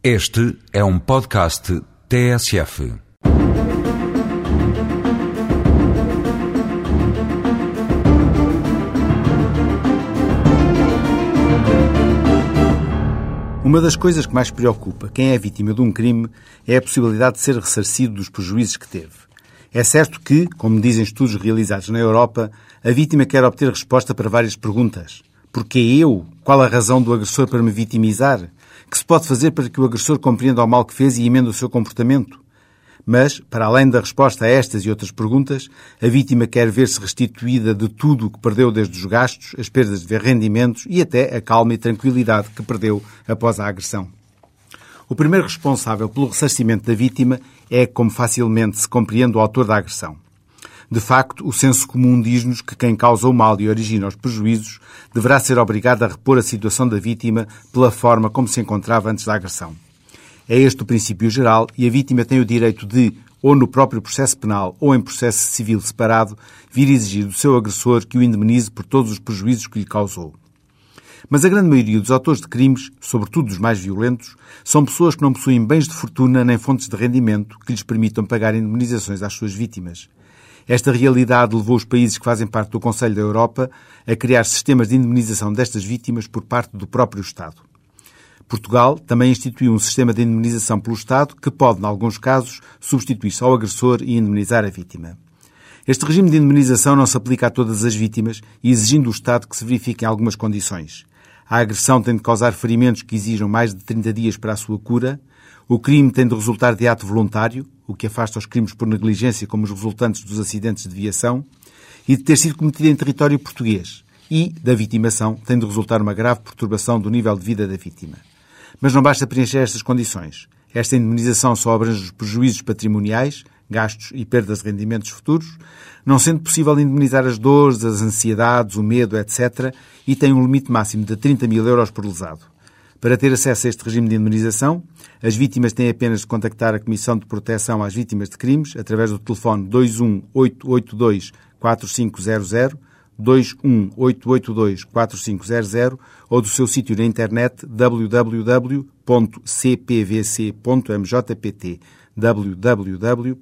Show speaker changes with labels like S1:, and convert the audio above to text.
S1: Este é um podcast TSF.
S2: Uma das coisas que mais preocupa quem é vítima de um crime é a possibilidade de ser ressarcido dos prejuízos que teve. É certo que, como dizem estudos realizados na Europa, a vítima quer obter resposta para várias perguntas. Porquê eu? Qual a razão do agressor para me vitimizar? Que se pode fazer para que o agressor compreenda o mal que fez e emenda o seu comportamento? Mas, para além da resposta a estas e outras perguntas, a vítima quer ver-se restituída de tudo o que perdeu desde os gastos, as perdas de rendimentos e até a calma e tranquilidade que perdeu após a agressão. O primeiro responsável pelo ressarcimento da vítima é, como facilmente se compreende, o autor da agressão. De facto, o senso comum diz-nos que quem causa o mal e origina os prejuízos deverá ser obrigado a repor a situação da vítima pela forma como se encontrava antes da agressão. É este o princípio geral e a vítima tem o direito de, ou no próprio processo penal ou em processo civil separado, vir exigir do seu agressor que o indemnize por todos os prejuízos que lhe causou. Mas a grande maioria dos autores de crimes, sobretudo os mais violentos, são pessoas que não possuem bens de fortuna nem fontes de rendimento que lhes permitam pagar indemnizações às suas vítimas. Esta realidade levou os países que fazem parte do Conselho da Europa a criar sistemas de indemnização destas vítimas por parte do próprio Estado. Portugal também instituiu um sistema de indemnização pelo Estado que pode, em alguns casos, substituir-se ao agressor e indemnizar a vítima. Este regime de indemnização não se aplica a todas as vítimas exigindo do Estado que se verifiquem algumas condições. A agressão tem de causar ferimentos que exijam mais de 30 dias para a sua cura, o crime tem de resultar de ato voluntário, o que afasta os crimes por negligência como os resultantes dos acidentes de viação, e de ter sido cometido em território português. E, da vitimação, tem de resultar uma grave perturbação do nível de vida da vítima. Mas não basta preencher estas condições. Esta indemnização só abrange os prejuízos patrimoniais, gastos e perdas de rendimentos futuros, não sendo possível indemnizar as dores, as ansiedades, o medo, etc., e tem um limite máximo de 30 mil euros por lesado. Para ter acesso a este regime de indemnização, as vítimas têm apenas de contactar a Comissão de Proteção às Vítimas de Crimes através do telefone 21882 4500, 21882 4500 ou do seu sítio na internet www.cpvc.mjpt www.cpvc.mj.pt